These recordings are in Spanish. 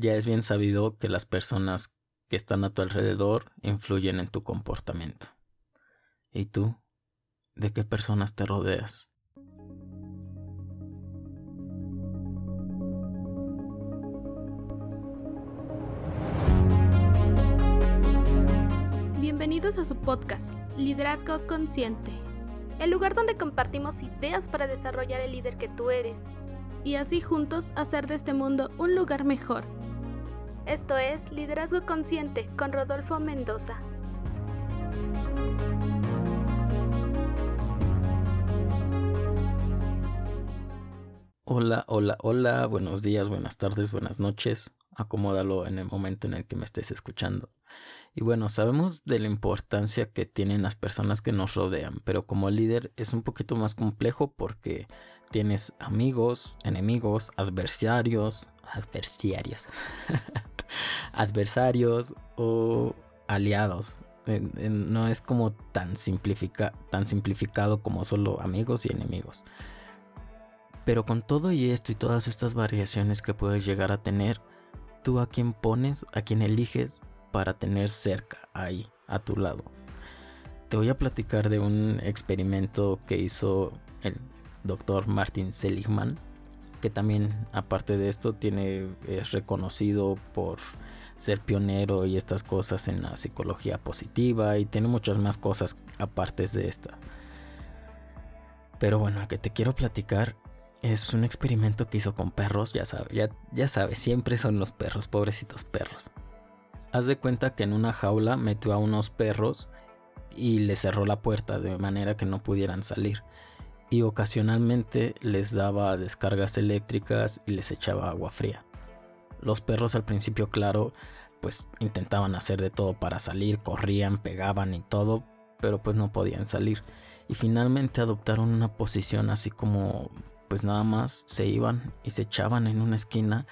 ya es bien sabido que las personas que están a tu alrededor influyen en tu comportamiento. ¿Y tú? ¿De qué personas te rodeas? Bienvenidos a su podcast, Liderazgo Consciente, el lugar donde compartimos ideas para desarrollar el líder que tú eres y así juntos hacer de este mundo un lugar mejor. Esto es Liderazgo Consciente con Rodolfo Mendoza. Hola, hola, hola, buenos días, buenas tardes, buenas noches. Acomódalo en el momento en el que me estés escuchando. Y bueno, sabemos de la importancia que tienen las personas que nos rodean, pero como líder es un poquito más complejo porque tienes amigos, enemigos, adversarios, adversarios, adversarios o aliados. No es como tan, simplifica, tan simplificado como solo amigos y enemigos. Pero con todo y esto y todas estas variaciones que puedes llegar a tener, tú a quién pones, a quién eliges para tener cerca, ahí, a tu lado. Te voy a platicar de un experimento que hizo el doctor Martin Seligman, que también, aparte de esto, tiene, es reconocido por ser pionero y estas cosas en la psicología positiva y tiene muchas más cosas aparte de esta. Pero bueno, que te quiero platicar es un experimento que hizo con perros, ya sabes, ya, ya sabes, siempre son los perros, pobrecitos perros. Haz de cuenta que en una jaula metió a unos perros y les cerró la puerta de manera que no pudieran salir. Y ocasionalmente les daba descargas eléctricas y les echaba agua fría. Los perros al principio, claro, pues intentaban hacer de todo para salir, corrían, pegaban y todo, pero pues no podían salir. Y finalmente adoptaron una posición así como pues nada más se iban y se echaban en una esquina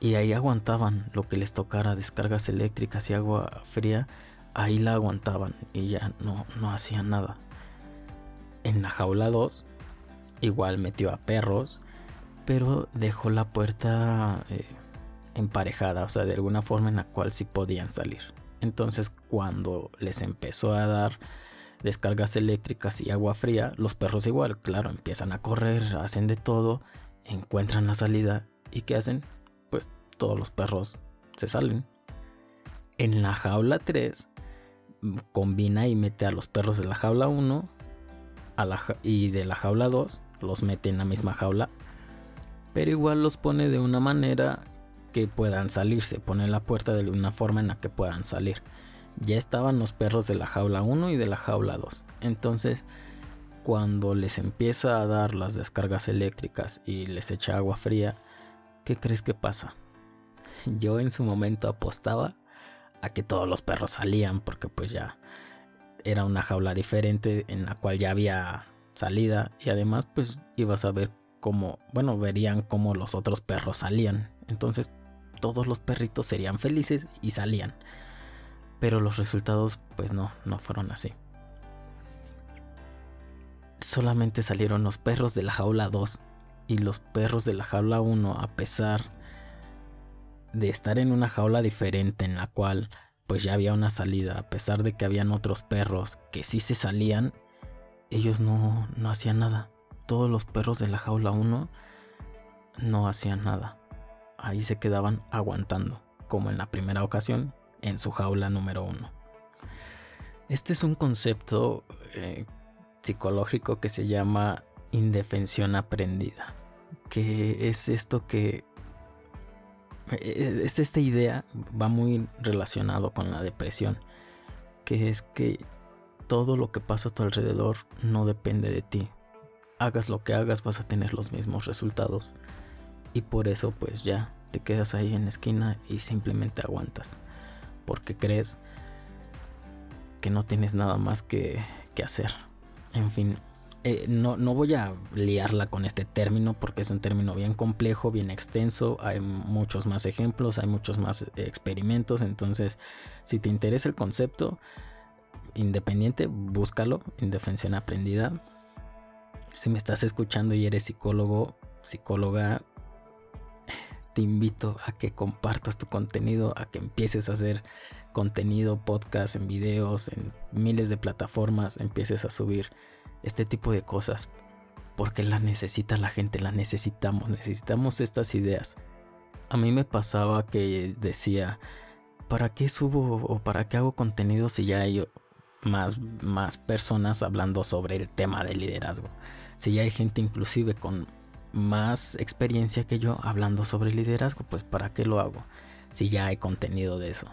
y ahí aguantaban lo que les tocara, descargas eléctricas y agua fría, ahí la aguantaban y ya no, no hacían nada. En la jaula 2, igual metió a perros, pero dejó la puerta eh, emparejada, o sea, de alguna forma en la cual sí podían salir. Entonces, cuando les empezó a dar descargas eléctricas y agua fría, los perros igual, claro, empiezan a correr, hacen de todo, encuentran la salida y ¿qué hacen? pues todos los perros se salen. En la jaula 3 combina y mete a los perros de la jaula 1 y de la jaula 2 los mete en la misma jaula. Pero igual los pone de una manera que puedan salir. Se pone la puerta de una forma en la que puedan salir. Ya estaban los perros de la jaula 1 y de la jaula 2. Entonces, cuando les empieza a dar las descargas eléctricas y les echa agua fría, ¿qué crees que pasa? Yo en su momento apostaba a que todos los perros salían porque pues ya era una jaula diferente en la cual ya había salida y además pues ibas a ver cómo, bueno, verían cómo los otros perros salían. Entonces todos los perritos serían felices y salían. Pero los resultados pues no, no fueron así. Solamente salieron los perros de la jaula 2 y los perros de la jaula 1, a pesar de estar en una jaula diferente en la cual pues ya había una salida, a pesar de que habían otros perros que sí se salían, ellos no, no hacían nada. Todos los perros de la jaula 1 no hacían nada. Ahí se quedaban aguantando, como en la primera ocasión, en su jaula número 1. Este es un concepto eh, psicológico que se llama indefensión aprendida que es esto que es esta idea va muy relacionado con la depresión, que es que todo lo que pasa a tu alrededor no depende de ti. Hagas lo que hagas vas a tener los mismos resultados. Y por eso pues ya te quedas ahí en la esquina y simplemente aguantas. Porque crees que no tienes nada más que, que hacer. En fin, eh, no, no, voy a liarla con este término porque es un término bien complejo, bien extenso, hay muchos más ejemplos, hay muchos más eh, experimentos, entonces si te interesa el concepto independiente, búscalo, indefensión aprendida. Si me estás escuchando y eres psicólogo, psicóloga, te invito a que compartas tu contenido, a que empieces a hacer contenido, podcast, en videos, en miles de plataformas, empieces a subir este tipo de cosas. Porque la necesita la gente, la necesitamos, necesitamos estas ideas. A mí me pasaba que decía, ¿para qué subo o para qué hago contenido si ya hay más, más personas hablando sobre el tema del liderazgo? Si ya hay gente inclusive con más experiencia que yo hablando sobre liderazgo, pues ¿para qué lo hago? Si ya hay contenido de eso.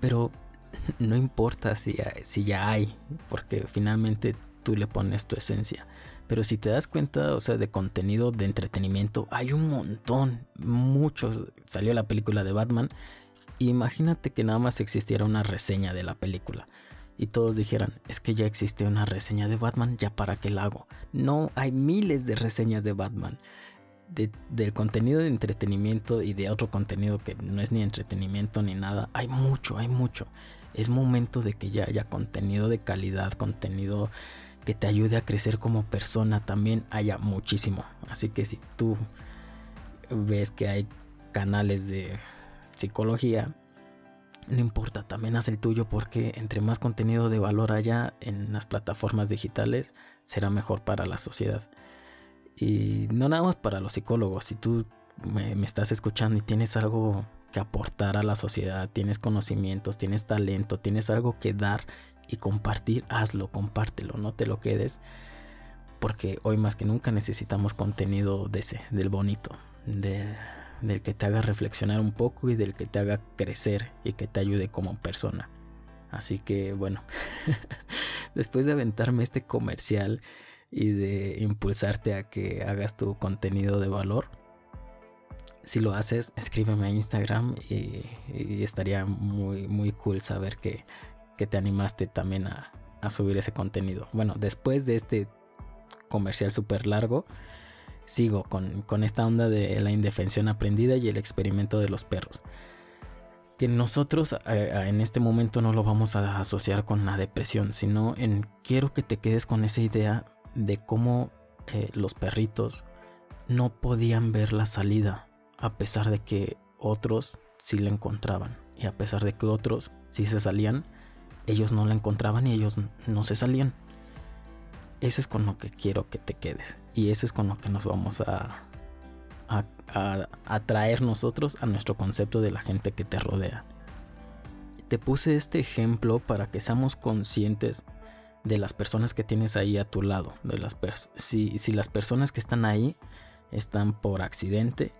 Pero no importa si, si ya hay, porque finalmente tú le pones tu esencia. Pero si te das cuenta, o sea, de contenido de entretenimiento, hay un montón, muchos. Salió la película de Batman. Imagínate que nada más existiera una reseña de la película y todos dijeran, es que ya existe una reseña de Batman, ya para qué la hago. No, hay miles de reseñas de Batman. del contenido de entretenimiento y de otro contenido que no es ni entretenimiento ni nada. Hay mucho, hay mucho. Es momento de que ya haya contenido de calidad, contenido que te ayude a crecer como persona. También haya muchísimo. Así que si tú ves que hay canales de psicología, no importa, también haz el tuyo porque entre más contenido de valor haya en las plataformas digitales, será mejor para la sociedad. Y no nada más para los psicólogos, si tú me, estás escuchando y tienes algo que aportar a la sociedad, tienes conocimientos, tienes talento, tienes algo que dar y compartir, hazlo, compártelo, no te lo quedes. Porque hoy más que nunca necesitamos contenido de ese, del bonito, de del que te haga reflexionar un poco y del que te haga crecer y que te ayude como persona. Así que bueno, después de aventarme este comercial y de impulsarte a que hagas tu contenido de valor, si lo haces, escríbeme a Instagram y, estaría muy, muy cool saber que, que te animaste también a, a subir ese contenido. Bueno, después de este comercial súper largo, sigo con, esta onda de la indefensión aprendida y el experimento de los perros. Que nosotros en este momento no lo vamos a asociar con la depresión, sino en quiero que te quedes con esa idea de cómo eh, los perritos no podían ver la salida, a pesar de que otros sí la encontraban. Y a pesar de que otros sí se salían, ellos no la encontraban y ellos no se salían. Eso es con lo que quiero que te quedes. Y eso es con lo que nos vamos a, a, atraer nosotros a nuestro concepto de la gente que te rodea. Te puse este ejemplo para que seamos conscientes de las personas que tienes ahí a tu lado. De las si las personas que están ahí están por accidente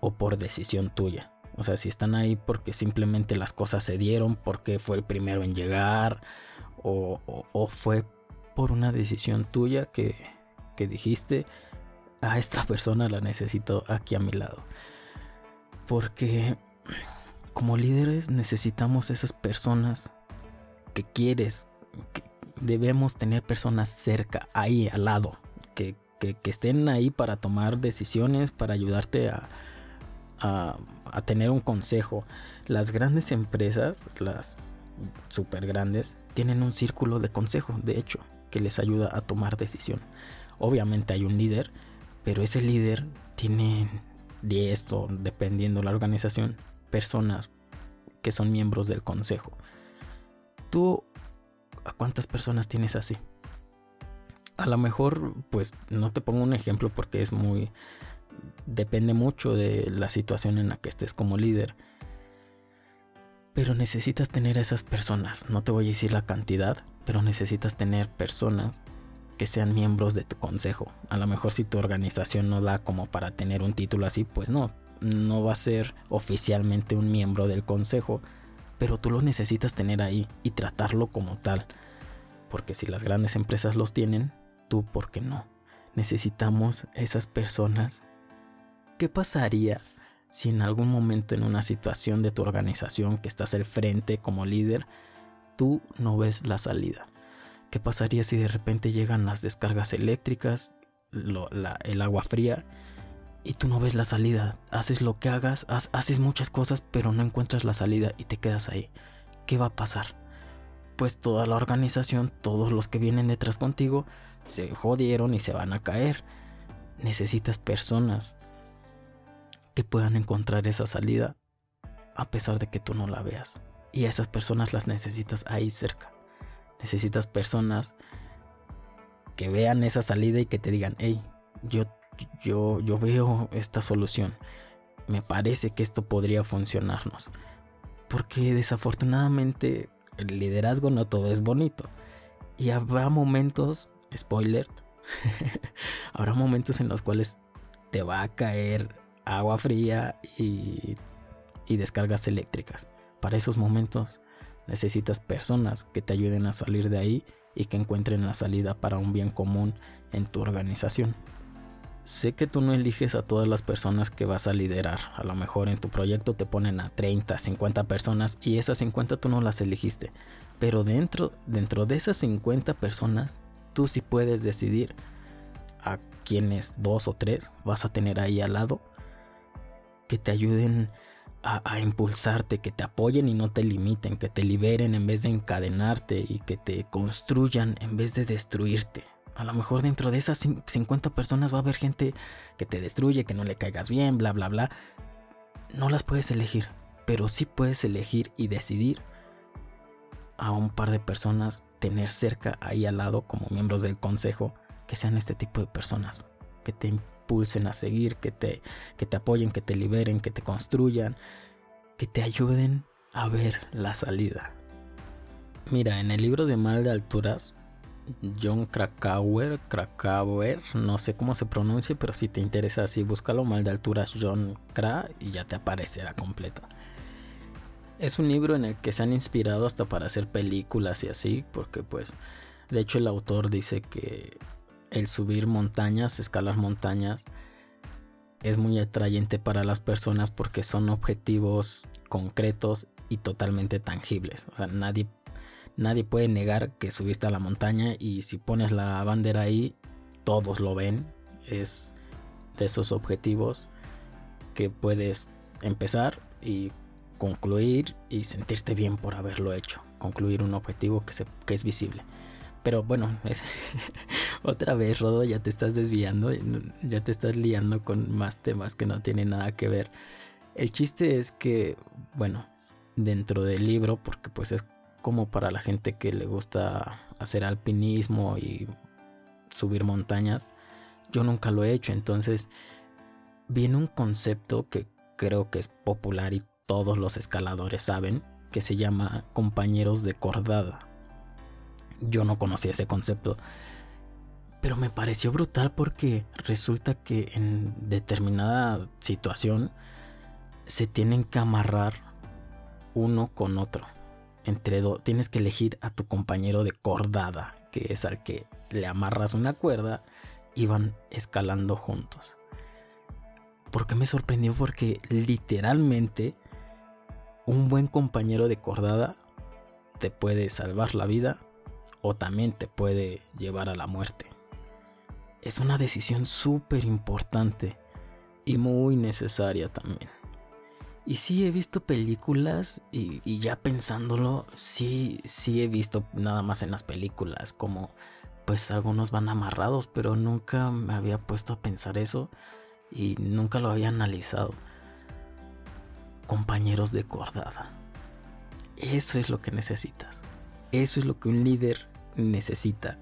o por decisión tuya. O sea, si están ahí porque simplemente las cosas se dieron, porque fue el primero en llegar, o, fue por una decisión tuya que, que dijiste, a esta persona la necesito aquí a mi lado. Porque como líderes necesitamos esas personas que quieres, debemos tener personas cerca, ahí al lado, que, que, estén ahí para tomar decisiones, para ayudarte a, a, tener un consejo. Las grandes empresas, las super grandes, tienen un círculo de consejo, de hecho que les ayuda a tomar decisión. Obviamente hay un líder, pero ese líder tiene 10 o dependiendo la organización, personas que son miembros del consejo. ¿Tú a cuántas personas tienes así? A lo mejor, pues no te pongo un ejemplo porque es muy... Depende mucho de la situación en la que estés como líder. Pero necesitas tener a esas personas. No te voy a decir la cantidad, pero necesitas tener personas que sean miembros de tu consejo. A lo mejor si tu organización no da como para tener un título así, pues no, no va a ser oficialmente un miembro del consejo, pero tú lo necesitas tener ahí y tratarlo como tal. Porque si las grandes empresas los tienen, tú, ¿por qué no? Necesitamos esas personas. ¿Qué pasaría si en algún momento en una situación de tu organización que estás al frente como líder, tú no ves la salida. ¿Qué pasaría si de repente llegan las descargas eléctricas, el agua fría y tú no ves la salida? Haces lo que hagas, haces muchas cosas, pero no encuentras la salida y te quedas ahí. ¿Qué va a pasar? Pues toda la organización, todos los que vienen detrás contigo, se jodieron y se van a caer. Necesitas personas que puedan encontrar esa salida a pesar de que tú no la veas. Y a esas personas las necesitas ahí cerca. Necesitas personas que vean esa salida y que te digan, hey, yo, yo, yo veo esta solución. Me parece que esto podría funcionarnos. Porque desafortunadamente el liderazgo no todo es bonito. Y habrá momentos, spoiler, habrá momentos en los cuales te va a caer agua fría y, descargas eléctricas. Para esos momentos necesitas personas que te ayuden a salir de ahí y que encuentren la salida para un bien común en tu organización. Sé que tú no eliges a todas las personas que vas a liderar. A lo mejor en tu proyecto te ponen a 30, 50 personas y esas 50 tú no las elegiste. Pero dentro, dentro de esas 50 personas, tú sí puedes decidir a quienes dos o tres vas a tener ahí al lado que te ayuden a, impulsarte, que te apoyen y no te limiten, que te liberen en vez de encadenarte y que te construyan en vez de destruirte. A lo mejor dentro de esas 50 personas va a haber gente que te destruye, que no le caigas bien, bla, bla, bla. No las puedes elegir, pero sí puedes elegir y decidir a un par de personas tener cerca ahí al lado como miembros del consejo que sean este tipo de personas, que te impulsen a seguir, que te, que te apoyen, que te liberen, que te construyan, que te ayuden a ver la salida. Mira, en el libro de Mal de Alturas, John Krakauer, Krakauer, no sé cómo se pronuncia, pero si te interesa así, búscalo Mal de Alturas John Kra y ya te aparecerá completo. Es un libro en el que se han inspirado hasta para hacer películas y así, porque pues, de hecho el autor dice que el subir montañas, escalar montañas, es muy atrayente para las personas porque son objetivos concretos y totalmente tangibles. O sea, nadie, nadie puede negar que subiste a la montaña y si pones la bandera ahí, todos lo ven. Es de esos objetivos que puedes empezar y concluir y sentirte bien por haberlo hecho. Concluir un objetivo que, se, que es visible. Pero bueno, es otra vez, Rodo, ya te estás desviando, ya te estás liando con más temas que no tienen nada que ver. El chiste es que, bueno, dentro del libro, porque pues es como para la gente que le gusta hacer alpinismo y subir montañas, yo nunca lo he hecho, entonces viene un concepto que creo que es popular y todos los escaladores saben, que se llama compañeros de cordada. Yo no conocía ese concepto. Pero me pareció brutal porque resulta que en determinada situación se tienen que amarrar uno con otro. Entre dos, tienes que elegir a tu compañero de cordada, que es al que le amarras una cuerda y van escalando juntos. ¿Por qué me sorprendió? Porque literalmente un buen compañero de cordada te puede salvar la vida o también te puede llevar a la muerte. Es una decisión súper importante y muy necesaria también. Y sí he visto películas y, ya pensándolo, sí, sí he visto nada más en las películas como pues algunos van amarrados, pero nunca me había puesto a pensar eso y nunca lo había analizado. Compañeros de cordada. Eso es lo que necesitas. Eso es lo que un líder necesita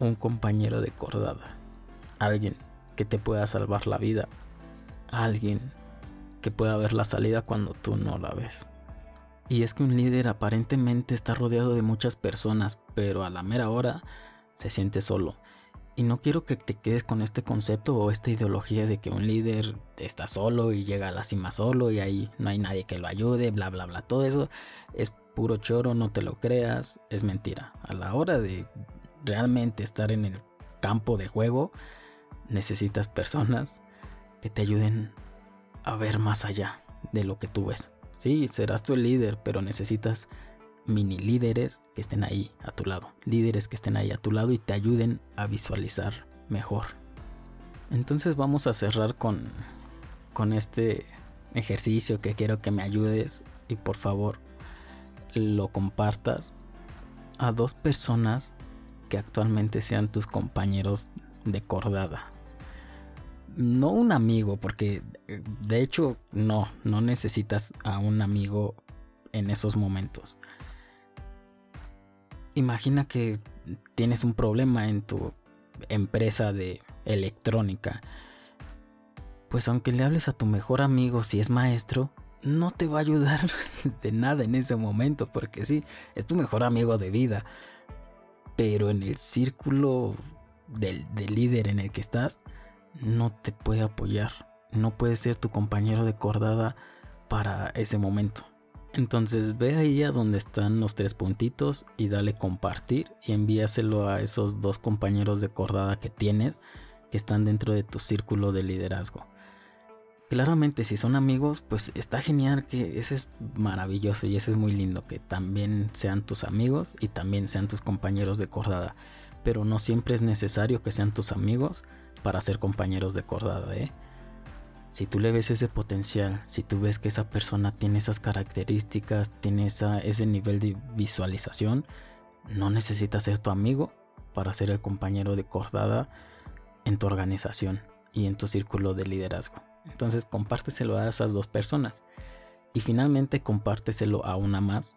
un compañero de cordada, alguien que te pueda salvar la vida, alguien que pueda ver la salida cuando tú no la ves. Y es que un líder aparentemente está rodeado de muchas personas, pero a la mera hora se siente solo. Y no quiero que te quedes con este concepto o esta ideología de que un líder está solo y llega a la cima solo y ahí no hay nadie que lo ayude, bla, bla, bla. Todo eso es puro choro, no te lo creas, es mentira. A la hora de realmente estar en el campo de juego, necesitas personas que te ayuden a ver más allá de lo que tú ves. Sí, serás tú el líder, pero necesitas mini líderes que estén ahí a tu lado. Líderes que estén ahí a tu lado y te ayuden a visualizar mejor. Entonces vamos a cerrar con, con este ejercicio que quiero que me ayudes y por favor lo compartas a dos personas que actualmente sean tus compañeros de cordada. no un amigo, porque eh, de hecho no, no necesitas a un amigo en esos momentos. Imagina que tienes un problema en tu empresa de electrónica. Pues aunque le hables a tu mejor amigo si es maestro, no te va a ayudar de nada en ese momento, porque sí, es tu mejor amigo de vida. Pero en el círculo del, líder en el que estás, no te puede apoyar. No puede ser tu compañero de cordada para ese momento. Entonces ve ahí a donde están los tres puntitos y dale compartir y envíaselo a esos dos compañeros de cordada que tienes que están dentro de tu círculo de liderazgo. Claramente si son amigos, pues está genial que ese es maravilloso y eso es muy lindo que también sean tus amigos y también sean tus compañeros de cordada. Pero no siempre es necesario que sean tus amigos para ser compañeros de cordada, ¿eh? Si tú le ves ese potencial, si tú ves que esa persona tiene esas características, tiene ese nivel de visualización, no necesitas ser tu amigo para ser el compañero de cordada en tu organización y en tu círculo de liderazgo. Entonces compárteselo a esas dos personas. Y finalmente compárteselo a una más.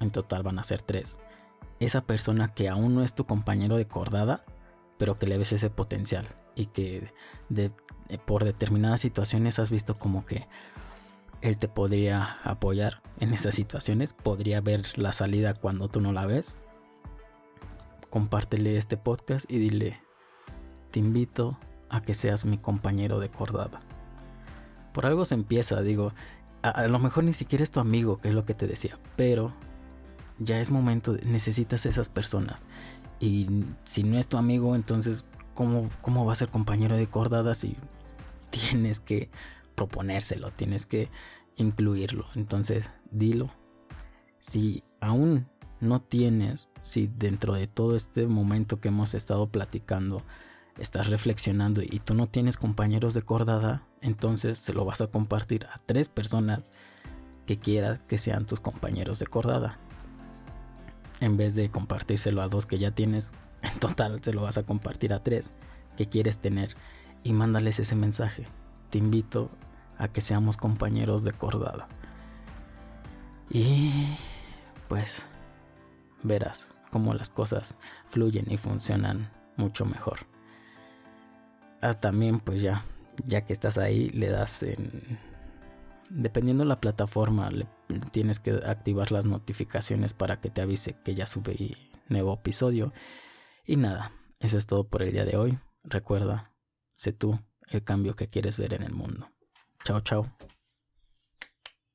En total van a ser tres. Esa persona que aún no es tu compañero de cordada, pero que le ves ese potencial y que eh, por determinadas situaciones has visto como que él te podría apoyar en esas situaciones, podría ver la salida cuando tú no la ves. Compártele este podcast y dile, te invito a que seas mi compañero de cordada. Por algo se empieza, digo, a, lo mejor ni siquiera es tu amigo, que es lo que te decía, pero ya es momento, necesitas esas personas. Y si no es tu amigo, entonces, ¿cómo, cómo va a ser compañero de cordada si tienes que proponérselo, tienes que incluirlo. Entonces, dilo. Si aún no tienes, si dentro de todo este momento que hemos estado platicando, estás reflexionando y tú no tienes compañeros de cordada, entonces se lo vas a compartir a tres personas que quieras que sean tus compañeros de cordada. En vez de compartírselo a dos que ya tienes, en total se lo vas a compartir a tres que quieres tener y mándales ese mensaje. Te invito a que seamos compañeros de cordada. Y pues verás cómo las cosas fluyen y funcionan mucho mejor. Ah, también pues ya, ya que estás ahí, le das en... Dependiendo la plataforma, le tienes que activar las notificaciones para que te avise que ya sube nuevo episodio. Y nada, eso es todo por el día de hoy. Recuerda, Sé tú el cambio que quieres ver en el mundo. Chao, chao.